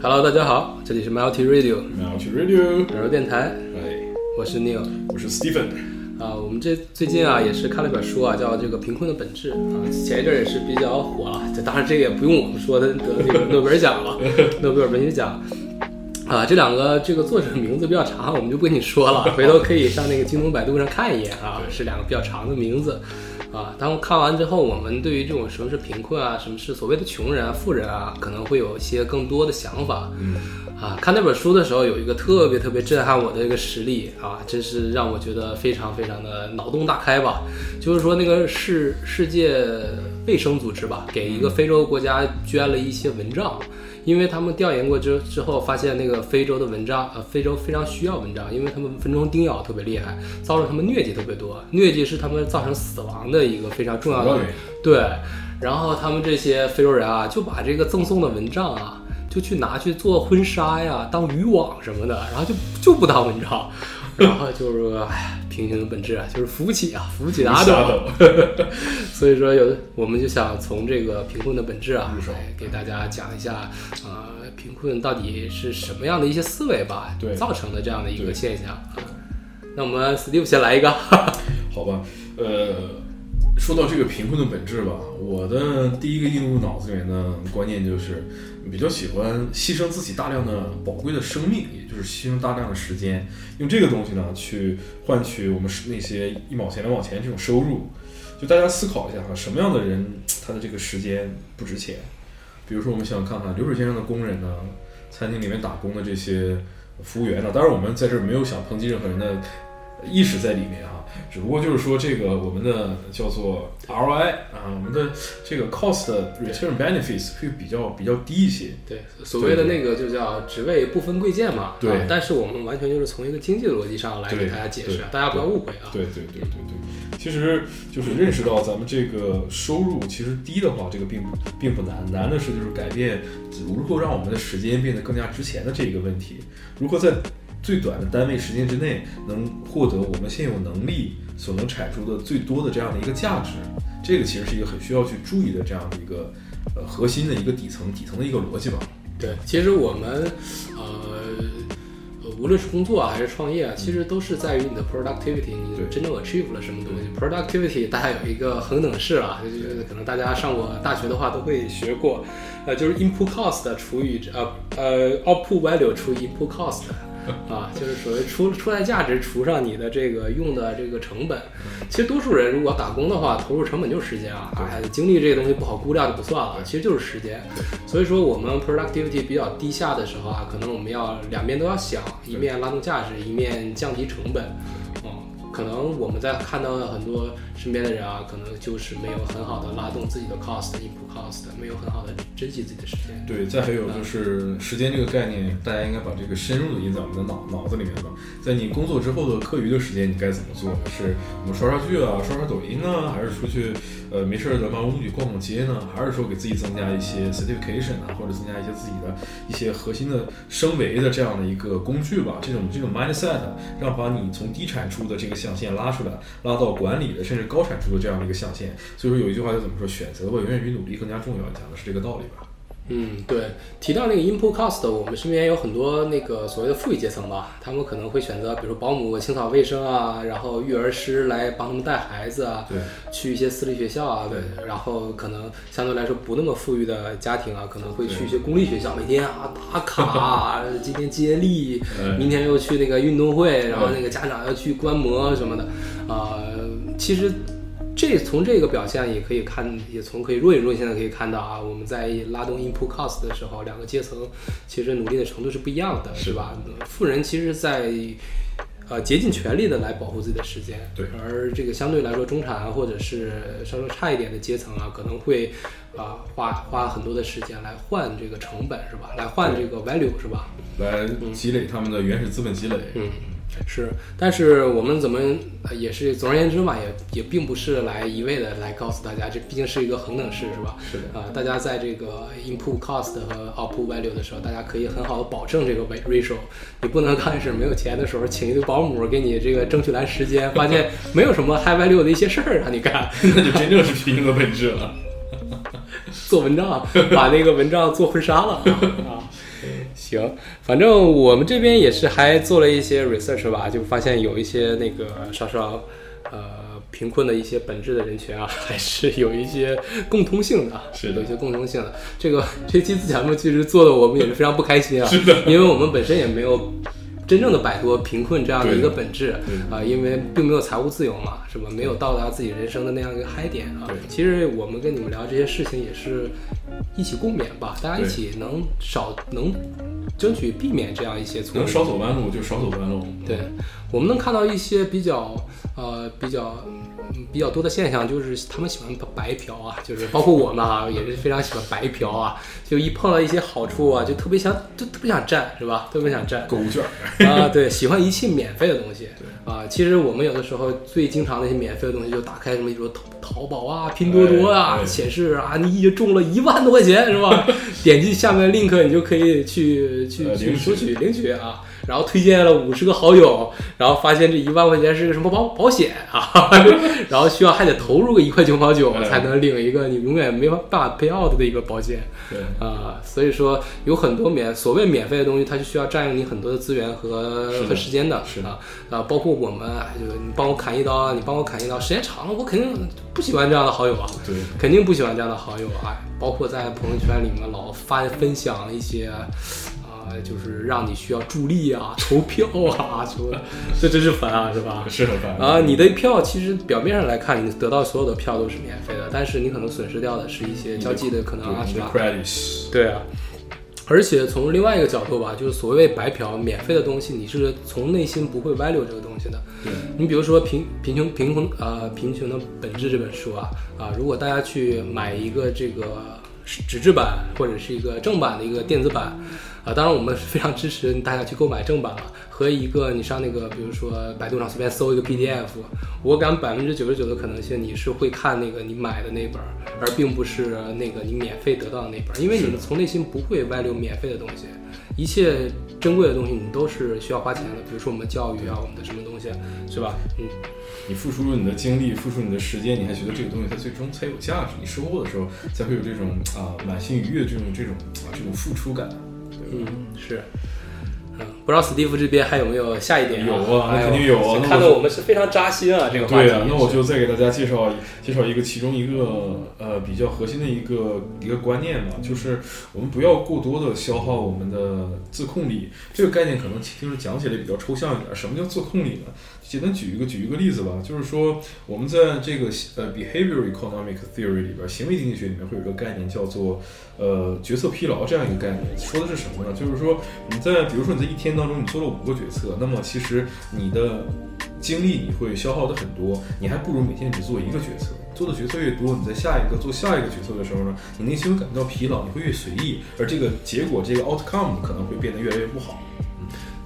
Hello，大家好，这里是 Multi Radio。Multi Radio，软柔电台，哎，我是 Neil。我是 Stephen，啊，我们这最近啊也是看了一本书啊，叫这个《贫困的本质》啊，前一阵儿也是比较火了。这当然这个也不用我们说，他得这个诺贝尔奖了，诺贝尔文学奖。啊，这两个这个作者名字比较长，我们就不跟你说了，回头可以上那个京东、百度上看一眼啊，是两个比较长的名字。啊，当看完之后，我们对于这种什么是贫困啊，什么是所谓的穷人啊、富人啊，可能会有一些更多的想法。嗯，啊，看那本书的时候，有一个特别特别震撼我的一个实例啊，真是让我觉得非常非常的脑洞大开吧。就是说，那个世世界卫生组织吧，给一个非洲国家捐了一些蚊帐，因为他们调研过之之后，发现那个非洲的蚊帐，呃，非洲非常需要蚊帐，因为他们蚊虫叮咬特别厉害，造成他们疟疾特别多，疟疾是他们造成死亡的一个非常重要的原因。对，然后他们这些非洲人啊，就把这个赠送的蚊帐啊，就去拿去做婚纱呀，当渔网什么的，然后就就不当蚊帐，然后就是说，哎呀，平行的本质啊，就是扶不起啊，扶不起的阿斗。所以说有的我们就想从这个贫困的本质啊，来给大家讲一下，呃，贫困到底是什么样的一些思维吧，对造成的这样的一个现象啊。那我们 Steve 先来一个，好吧，呃，说到这个贫困的本质吧，我的第一个映入脑子里面的观念就是，比较喜欢牺牲自己大量的宝贵的生命，也就是牺牲大量的时间，用这个东西呢去换取我们那些一毛钱两毛钱这种收入。就大家思考一下哈，什么样的人他的这个时间不值钱？比如说，我们想想看看流水线上的工人呢，餐厅里面打工的这些服务员呢，当然我们在这儿没有想抨击任何人的意识在里面啊，只不过就是说这个我们的叫做 ROI 啊，我们的这个 cost return benefits 会比较比较低一些。对，所谓的那个就叫职位不分贵贱嘛。对啊但是我们完全就是从一个经济的逻辑上来给大家解释，大家不要误会啊。对对对对对，其实就是认识到咱们这个收入其实低的话，这个并不并不难，难的是就是改变如何让我们的时间变得更加值钱的这一个问题，如何在最短的单位时间之内能获得我们现有能力所能产出的最多的这样的一个价值，这个其实是一个很需要去注意的这样的一个呃核心的一个底层底层的一个逻辑吧。对，其实我们呃，呃无论是工作啊还是创业啊，其实都是在于你的 productivity，你真正 achieve 了什么东西。productivity 大家有一个恒等式啊，就是可能大家上过大学的话都会学过，呃，就是 input cost 除以呃呃 output value 除以 input cost。啊，就是所谓出出来价值除上你的这个用的这个成本。其实多数人如果打工的话，投入成本就是时间啊，哎，精力这个东西不好估量就不算了，其实就是时间。所以说我们 productivity 比较低下的时候啊，可能我们要两边都要想，一面拉动价值，一面降低成本。嗯，可能我们在看到很多身边的人啊，可能就是没有很好的拉动自己的 cost input cost，没有很好的珍惜自己的时间。对，再还有就是时间这个概念，大家应该把这个深入的印在我们的脑脑子里面吧。在你工作之后的课余的时间，你该怎么做？是我们刷刷剧啊，刷刷抖音呢，还是出去呃没事儿的漫无目的逛逛街呢？还是说给自己增加一些 certification 啊，或者增加一些自己的一些核心的升维的这样的一个工具吧？这种这种 mindset 让把你从低产出的这个象限拉出来，拉到管理的甚至高产出的这样的一个象限。所以说有一句话就怎么说？选择吧，永远比努力更加重要，讲的是这个道理吧。嗯，对，提到那个 input cost，我们身边有很多那个所谓的富裕阶层吧，他们可能会选择，比如保姆、清扫卫生啊，然后育儿师来帮他们带孩子啊，对，去一些私立学校啊，对，然后可能相对来说不那么富裕的家庭啊，可能会去一些公立学校，每天啊打卡啊，今天接力，嗯明天又去那个运动会，然后那个家长要去观摩什么的，啊、其实。这从这个表现也可以看，也从可以若隐若现的可以看到啊，我们在拉动 input cost 的时候，两个阶层其实努力的程度是不一样的，是吧？富人其实在呃竭尽全力的来保护自己的时间，对而这个相对来说中产或者是稍稍差一点的阶层啊，可能会啊、花花很多的时间来换这个成本，是吧？来换这个 value，是吧？来积累他们的原始资本积累。嗯，是，但是我们怎么呃也是，总而言之嘛，也也并不是来一味的来告诉大家，这毕竟是一个恒等式，是吧？是的啊、大家在这个 input cost 和 output value 的时候，大家可以很好的保证这个 ratio。你不能刚开始没有钱的时候，请一个保姆给你这个争取来时间，发现没有什么 high value 的一些事儿让你干。那就真正是平行的本质了。做文章，把那个文章做婚纱了啊。行，反正我们这边也是还做了一些 research 吧，就发现有一些那个稍稍呃贫困的一些本质的人群啊，还是有一些共通性的，是的有一些共通性的。这个这期自讲目其实做的我们也是非常不开心啊，是的因为我们本身也没有。真正的摆脱贫困这样的一个本质对啊、因为并没有财务自由嘛，是吧？没有到达自己人生的那样一个嗨点啊对。其实我们跟你们聊这些事情也是一起共勉吧，大家一起能少能争取避免这样一些错误能。少走弯路就少走弯路。对，我们能看到一些比较呃比较嗯比较多的现象，就是他们喜欢白嫖啊，就是包括我们啊，也是非常喜欢白嫖啊，就一碰到一些好处啊，就特别想就特别想占，是吧？特别想占。购物券，啊，对，喜欢一切免费的东西。啊，其实我们有的时候最经常的一些免费的东西，就打开什么，比如说淘淘宝啊、拼多多啊，显示啊，你已经中了一万多块钱，是吧？点击下面 link，你就可以去去去索取领取啊。然后推荐了五十个好友，然后发现这一万块钱是个什么保保险啊，然后需要还得投入个一块九毛九哎才能领一个你永远没法办法 pay out 的一个保险。对，啊、所以说有很多免所谓免费的东西，它是需要占用你很多的资源和和时间的，是的啊啊，包括我们，哎就你帮我砍一刀啊，你帮我砍一刀，时间长了，我肯定不喜欢这样的好友啊，对，肯定不喜欢这样的好友啊，包括在朋友圈里面老发分享一些。啊，就是让你需要助力啊、投票啊，什么，这真是烦啊，是吧？是很烦啊，你的票其实表面上来看，你得到所有的票都是免费的，但是你可能损失掉的是一些交际的可能啊，是吧？credits，对啊，而且从另外一个角度吧，就是所谓白嫖、免费的东西，你是从内心不会 value 这个东西的。对，你比如说贫贫穷贫困呃贫穷的本质这本书啊啊，如果大家去买一个这个纸质版或者是一个正版的一个电子版啊，当然我们是非常支持大家去购买正版了。和一个你上那个比如说百度上随便搜一个 PDF，我敢百分之九十九的可能性你是会看那个你买的那本儿，而并不是那个你免费得到的那本儿，因为你从内心不会 value 免费的东西。一切珍贵的东西你都是需要花钱的，比如说我们的教育啊，我们的什么东西，是吧？嗯，你付出了你的精力，付出你的时间，你还觉得这个东西它最终才有价值，你收获的时候才会有这种啊满心愉悦这种这种啊这种付出感。嗯，是。嗯，不知道史蒂夫这边还有没有下一点、有啊肯定有啊看得我们是非常扎心啊，这个话题。对啊，那我就再给大家介绍介绍一个其中一个呃比较核心的一个一个观念吧，就是我们不要过多的消耗我们的自控力。这个概念可能听着讲起来比较抽象一点，什么叫自控力呢？简单举一个举一个例子吧，就是说我们在这个呃 behavior economic theory 里边，行为经济学里面会有一个概念叫做呃决策疲劳这样一个概念，说的是什么呢？就是说你在比如说你在一天当中你做了五个决策，那么其实你的精力你会消耗的很多，你还不如每天只做一个决策。做的决策越多，你在下一个做下一个决策的时候呢，你内心会感觉到疲劳，你会越随意，而这个结果这个 outcome 可能会变得越来越不好。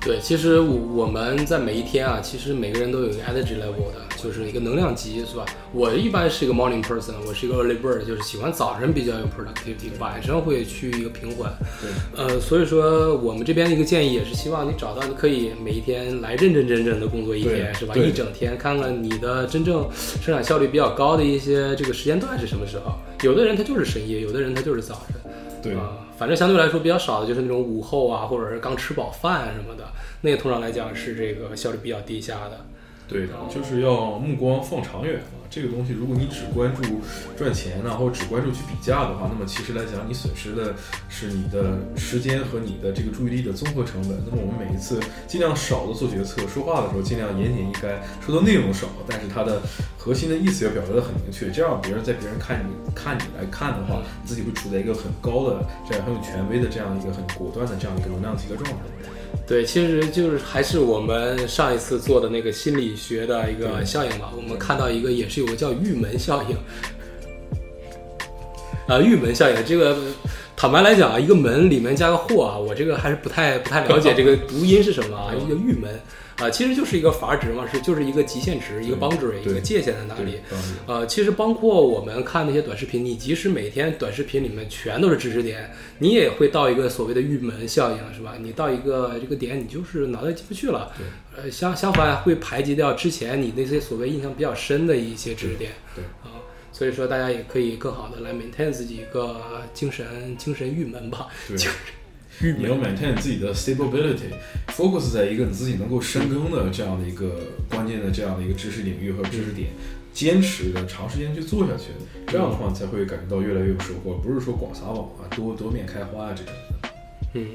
对，其实我我们在每一天啊，其实每个人都有一个 energy level 的，就是一个能量级，是吧？我一般是一个 morning person，我是一个 early bird，就是喜欢早晨比较有 productivity，晚上会趋于一个平缓。对，呃，所以说我们这边的一个建议也是希望你找到你可以每一天来认认真真的工作一天，是吧？一整天，看看你的真正生产效率比较高的一些这个时间段是什么时候。有的人他就是深夜，有的人他就是早晨。对，啊，反正相对来说比较少的就是那种午后啊，或者是刚吃饱饭什么的，那个通常来讲是这个效率比较低下的。对的，就是要目光放长远嘛。这个东西，如果你只关注赚钱，然后只关注去比价的话，那么其实来讲，你损失的是你的时间和你的这个注意力的综合成本。那么我们每一次尽量少的做决策，说话的时候尽量言简意赅，说的内容少，但是它的核心的意思要表达的很明确，这样别人在别人看你看你来看的话，你自己会处在一个很高的这样很有权威的这样一个很果断的这样一个能量级的状态。对，其实就是还是我们上一次做的那个心理学的一个效应吧。我们看到一个也是有个叫玉门效应，啊，玉门效应这个。坦白来讲啊，一个门里面加个货啊，我这个还是不太不太了解这个 读音是什么啊，一个玉门啊，其实就是一个阀值嘛，是就是一个极限值，一个 boundary，一个界限在哪里。对呃，其实包括我们看那些短视频，你即使每天短视频里面全都是知识点，你也会到一个所谓的玉门效应，是吧？你到一个这个点，你就是脑袋进不去了。呃，相相反会排挤掉之前你那些所谓印象比较深的一些知识点。对啊，所以说大家也可以更好的来 maintain 自己一个精神精神郁闷吧。对，你要 maintain 自己的 stability，focus 在一个你自己能够深耕的这样的一个关键的这样的一个知识领域和知识点，坚持的长时间去做下去，这样的话才会感觉到越来越有收获，不是说广撒网啊，多多面开花啊这种。嗯。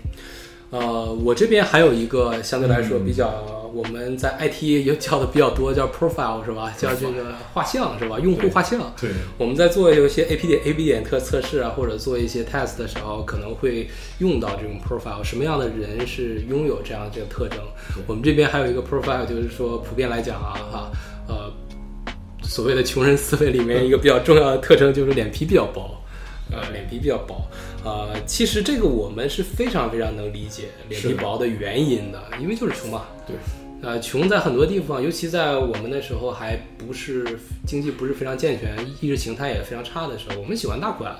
呃，我这边还有一个相对来说比较，我们在 IT 也叫的比较多，叫 profile 是吧？叫这个画像是吧？用户画像。对。我们在做有一些 A P 点 A B 点测测试啊，或者做一些 test 的时候，可能会用到这种 profile。什么样的人是拥有这样这个特征？我们这边还有一个 profile，就是说普遍来讲啊，哈，呃，所谓的穷人思维里面一个比较重要的特征就是脸皮比较薄。呃，脸皮比较薄，呃，其实这个我们是非常非常能理解脸皮薄的原因的，因为就是穷嘛。对，呃，穷在很多地方，尤其在我们那时候还不是经济不是非常健全，意识形态也非常差的时候，我们喜欢大款，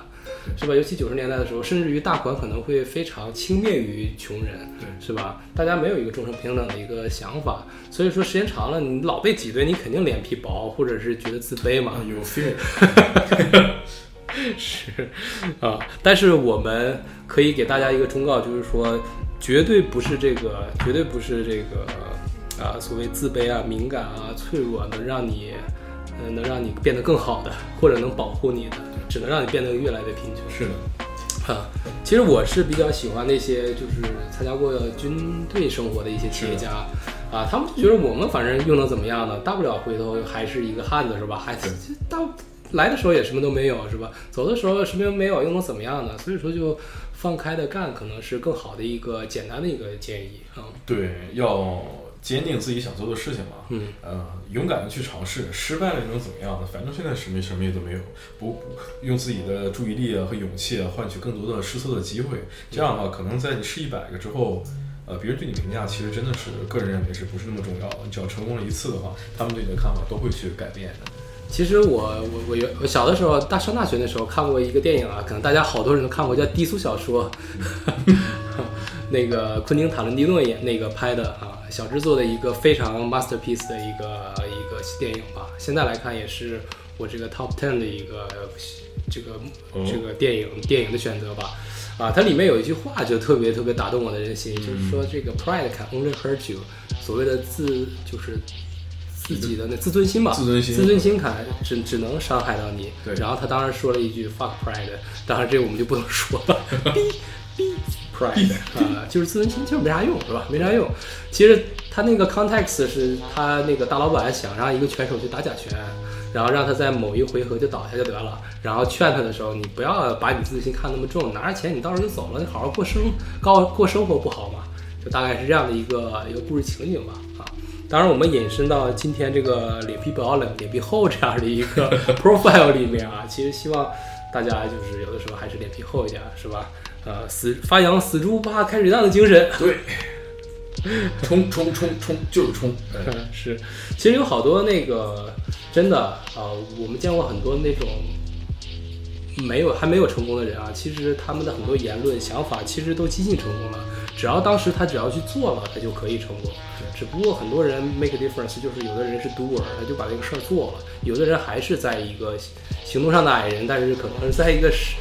是吧？尤其九十年代的时候，甚至于大款可能会非常轻蔑于穷人，对，是吧？大家没有一个众生平等的一个想法，所以说时间长了，你老被挤兑，你肯定脸皮薄，或者是觉得自卑嘛。有 fear。是啊，但是我们可以给大家一个忠告，就是说，绝对不是这个，绝对不是这个啊，所谓自卑啊、敏感啊、脆弱，啊能让你，呃，能让你变得更好的，或者能保护你的，只能让你变得越来越贫穷。是的，啊，其实我是比较喜欢那些就是参加过军队生活的一些企业家，啊，他们就觉得我们反正又能怎么样呢？大不了回头还是一个汉子，是吧？还大。来的时候也什么都没有，是吧？走的时候什么都没有，又能怎么样呢？所以说，就放开的干，可能是更好的一个简单的一个建议啊。对，要坚定自己想做的事情嘛。嗯，呃，勇敢的去尝试，失败了又能怎么样呢？反正现在什么什么也都没有，不用自己的注意力啊和勇气啊换取更多的试错的机会。这样的话，可能在你试一百个之后，呃，别人对你评价其实真的是个人认为是不是那么重要？你只要成功了一次的话，他们对你的看法都会去改变的。其实我我我有我小的时候大上大学的时候看过一个电影啊，可能大家好多人都看过，叫低俗小说，那个昆汀塔伦蒂诺演那个拍的啊，小制作的一个非常 masterpiece 的一个一个电影吧。现在来看也是我这个 top ten 的一个这个这个电影电影的选择吧。啊，它里面有一句话就特别特别打动我的人心，就是说这个 pride can only hurt you，所谓的自就是。自己的那自尊心吧，自尊心，自尊心看只只能伤害到你。对，然后他当时说了一句 fuck pride，当然这个我们就不能说了。逼逼 pride 啊，就是自尊心就是没啥用，是吧？没啥用。其实他那个 context 是他那个大老板想让一个拳手去打假拳，然后让他在某一回合就倒下就得了。然后劝他的时候，你不要把你自尊心看那么重，拿着钱你到时候就走了，你好好过生高过生活不好吗？就大概是这样的一个一个故事情景吧。当然，我们引申到今天这个脸皮薄、冷脸皮厚这样的一个 profile 里面啊，其实希望大家就是有的时候还是脸皮厚一点，是吧？呃，死发扬死猪不怕开水烫的精神。对，冲冲冲冲就是冲。是，其实有好多那个真的啊，我们见过很多那种没有还没有成功的人啊，其实他们的很多言论想法其实都接近成功了，只要当时他只要去做了，他就可以成功。只不过很多人 make a difference，就是有的人是 doer，他就把这个事儿做了；有的人还是在一个行动上的矮人，但是可能是在一个是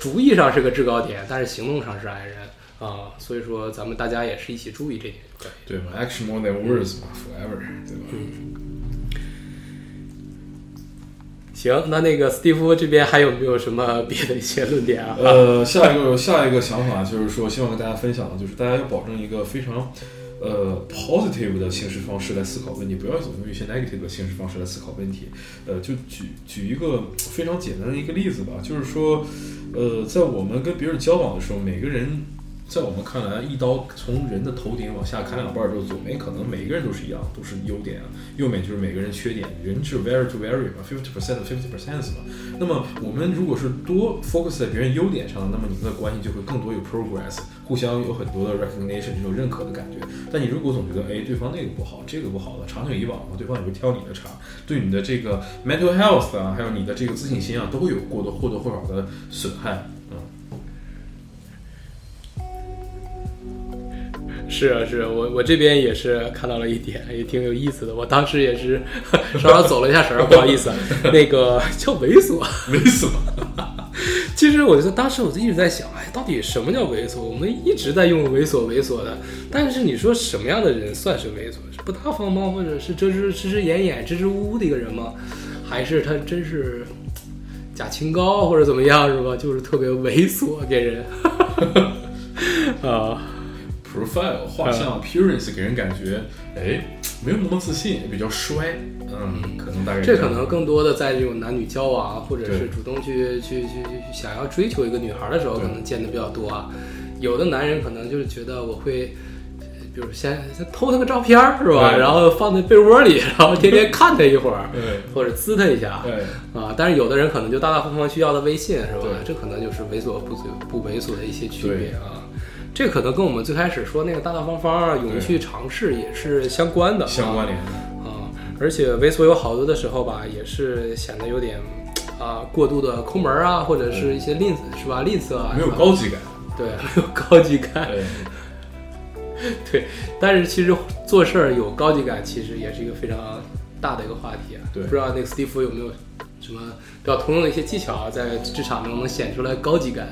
主意上是个制高点，但是行动上是矮人啊。所以说，咱们大家也是一起注意这点，对嘛？Action more than words 嘛，forever，对吧？嗯。行，那那个斯蒂夫这边还有没有什么 别的一些论点啊？呃，下一个下一个想法就是说，希望跟大家分享的就是大家要保证一个非常。呃，positive 的行事方式来思考问题，不要总用一些 negative 的形式方式来思考问题。呃，就举举一个非常简单的一个例子吧，就是说，呃，在我们跟别人交往的时候，每个人。在我们看来，一刀从人的头顶往下砍两半儿之后，左面可能每个人都是一样，都是优点啊；右面就是每个人缺点。人是 vary to vary 嘛，fifty percent fifty percent 嘛。那么我们如果是多 focus 在别人优点上，那么你们的关系就会更多有 progress，互相有很多的 recognition 这种认可的感觉。但你如果总觉得，哎，对方那个不好，这个不好的，长久以往嘛，对方也会挑你的茬，对你的这个 mental health 啊，还有你的这个自信心啊，都会有过多或多或少的损害。是啊，是啊我我这边也是看到了一点，也挺有意思的。我当时也是稍稍走了一下神儿，不好意思，那个叫猥琐。猥琐，其实我觉得当时我就一直在想，哎，到底什么叫猥琐？我们一直在用猥琐猥琐的，但是你说什么样的人算是猥琐？是不大方吗？或者是遮遮遮遮掩掩、支支吾吾的一个人吗？还是他真是假清高或者怎么样是吧？就是特别猥琐给人 啊。Profile 画像 appearance 给人感觉，哎，没有那么自信，比较衰，嗯，可能大概这可能更多的在这种男女交往啊，或者是主动去去去去想要追求一个女孩的时候，可能见的比较多啊。有的男人可能就是觉得我会，呃比如先先偷她个照片儿是吧，然后放在被窝里，然后天天 看她一会儿，对或者滋她一下对啊。但是有的人可能就大大方方去要她微信是吧对？这可能就是猥琐不不猥琐的一些区别啊。这可能跟我们最开始说那个大大方方啊、勇于去尝试也是相关的啊，相关联的，啊，而且猥琐有好多的时候吧，也是显得有点啊过度的抠门啊，或者是一些吝啬是吧？吝啬啊，没有高级感，对，没有高级感，对，但是其实做事儿有高级感，其实也是一个非常大的一个话题啊。对。不知道那个斯蒂夫有没有什么比较通用的一些技巧啊，在职场中能显出来高级感？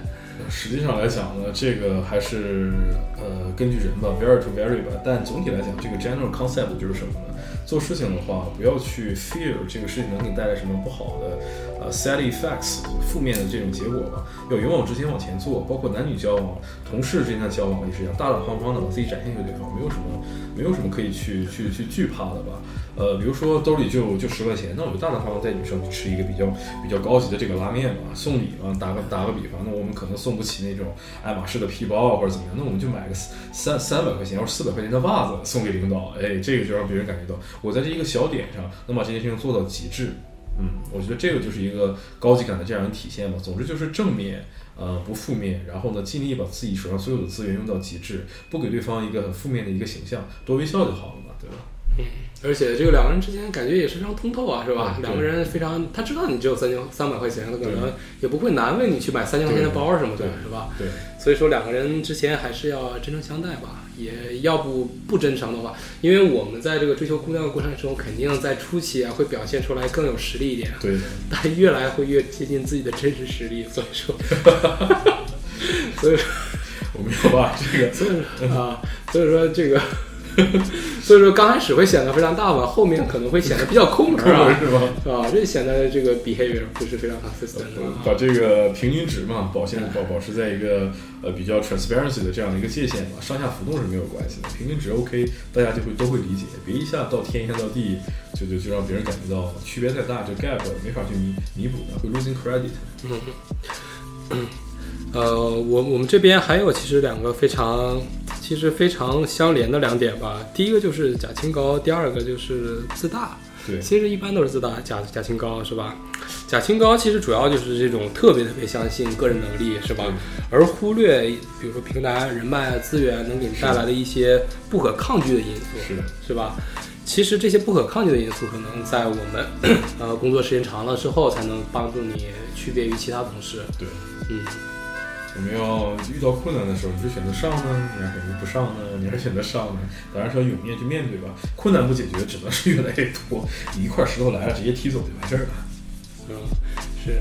实际上来讲呢，这个还是呃根据人吧，very to very 吧。但总体来讲，这个 general concept 就是什么呢？做事情的话，不要去 fear 这个事情能给你带来什么不好的呃 side effects 负面的这种结果吧。要勇往直前往前做，包括男女交往、同事之间的交往也是一样，大大方方的把自己展现给对方，没有什么没有什么可以去去去惧怕的吧。呃，比如说兜里就就十块钱，那我就大大方方带女生去吃一个比较比较高级的这个拉面嘛，送礼嘛，打个打个比方，那我们可能送不起那种爱马仕的皮包啊或者怎么样，那我们就买个三三百块钱或者四百块钱的袜子送给领导，哎，这个就让别人感觉到我在这一个小点上能把这件事情做到极致。嗯，我觉得这个就是一个高级感的这样一个体现吧。总之就是正面，呃，不负面，然后呢，尽力把自己手上所有的资源用到极致，不给对方一个很负面的一个形象，多微笑就好了嘛，对吧？嗯而且这个两个人之间感觉也是非常通透啊，是吧？对两个人非常，他知道你只有三千三百块钱，他可能也不会难为你去买三千块钱的包什么的，是吧？对。所以说两个人之前还是要真诚相待吧，也要不不真诚的话，因为我们在这个追求姑娘的过程中，肯定在初期啊会表现出来更有实力一点，对，但越来会越接近自己的真实实力，所以说，所以说我们要把这个所以说啊，所以说这个，所以说刚开始会显得非常大方，后面可能会显得比较空门抠门啊，是吧？啊，这显得这个 behavior 不是非常 consistent。把这个平均值嘛，保现保保持在一个呃比较 transparency 的这样的一个界限吧，上下浮动是没有关系的，平均值 OK，大家就会都会理解，别一下到天一下到地，就就就让别人感觉到区别太大，就 gap 没法去弥弥补的，会 losing credit。嗯呃，我我们这边还有其实两个非常，其实非常相连的两点吧。第一个就是假清高，第二个就是自大。对其实一般都是自大，假假清高是吧？假清高其实主要就是这种特别特别相信个人能力是吧？而忽略比如说平台、人脉、资源能给你带来的一些不可抗拒的因素，是，是吧？其实这些不可抗拒的因素，可能在我们呃工作时间长了之后，才能帮助你区别于其他同事。对，嗯，我们要遇到困难的时候，你是选择上呢，你还是选择不上呢？你还是选择上呢？当然是要勇面去面对吧。困难不解决，只能是越来越多。你一块石头来了，直接踢走就完事儿了。嗯，是。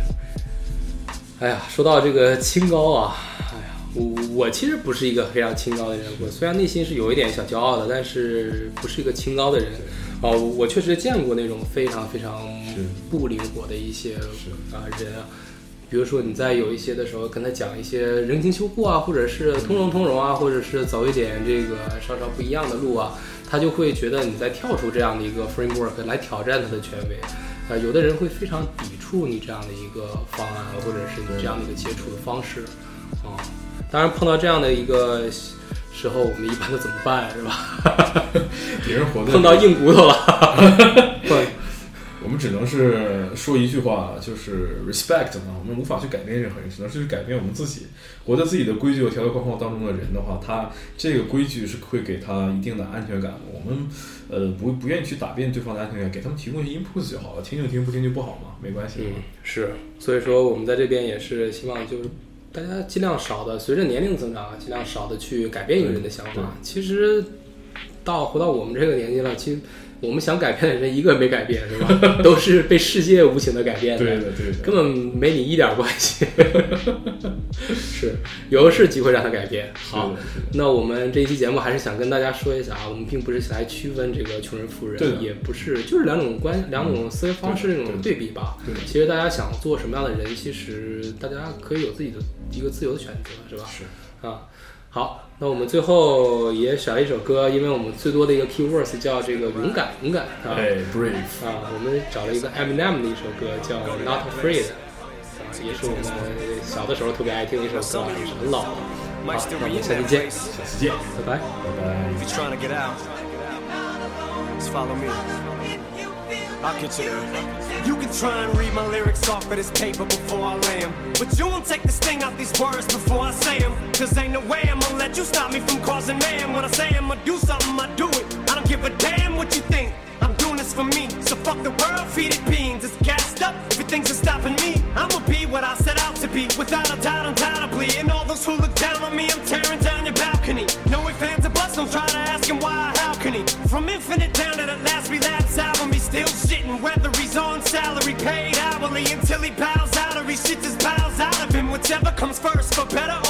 哎呀，说到这个清高啊，哎呀，我我其实不是一个非常清高的人，我虽然内心是有一点小骄傲的，但是不是一个清高的人。哦，我确实见过那种非常非常是不灵活的一些是啊人啊，比如说你在有一些的时候跟他讲一些人情修故啊，或者是通融通融啊，或者是走一点这个稍稍不一样的路啊，他就会觉得你在跳出这样的一个 framework 来挑战他的权威。呃，有的人会非常抵触你这样的一个方案，或者是你这样的一个接触的方式，啊、当然碰到这样的一个时候，我们一般都怎么办，是吧？别人活动碰到硬骨头了，对，我们只能是说一句话，就是 respect 嘛，我们无法去改变任何人，只能是去改变我们自己。活在自己的规矩和条条框框当中的人的话，他这个规矩是会给他一定的安全感的。我们呃不不愿意去打变对方的安全感，给他们提供一些 input 就好了，听就听，不听就不好嘛，没关系。嗯，是，所以说我们在这边也是希望就是大家尽量少的随着年龄增长，尽量少的去改变一个人的想法。其实到活到我们这个年纪了，其实我们想改变的人一个没改变，是吧？都是被世界无情的改变的。对的对的，根本没你一点儿关系，是有的是机会让他改变。好那我们这一期节目还是想跟大家说一下啊，我们并不是来区分这个穷人富人，也不是，就是两种关两种思维方式那种对比吧。对的其实大家想做什么样的人，其实大家可以有自己的一个自由的选择，是吧？是啊，好，那我们最后也选了一首歌，因为我们最多的一个 keywords 叫这个勇敢，勇敢啊。哎，brave，啊，我们找了一个 Eminem 的一首歌叫《Not Afraid》，啊，也是我们小的时候特别爱听的一首歌，也是很老了。好，那我们下期见，下次见，拜拜。拜拜。I'll get you. You can try and read my lyrics off of this paper before I lay 'em, But you won't take the sting out these words before I say 'em. Cause ain't no way I'm gonna let you stop me from causing mayhem. When I say I'm gonna do something, I do it. I don't give a damn what you think. I'm doing this for me. So fuck the world, feed it beans. It's gassed up. Everything's just stopping me. I'ma be what I set out to be. Without a doubt, undoubtedly. And all those who look down on me, I'm until he bows out or he shits his bowels out of him. Whichever comes first, for better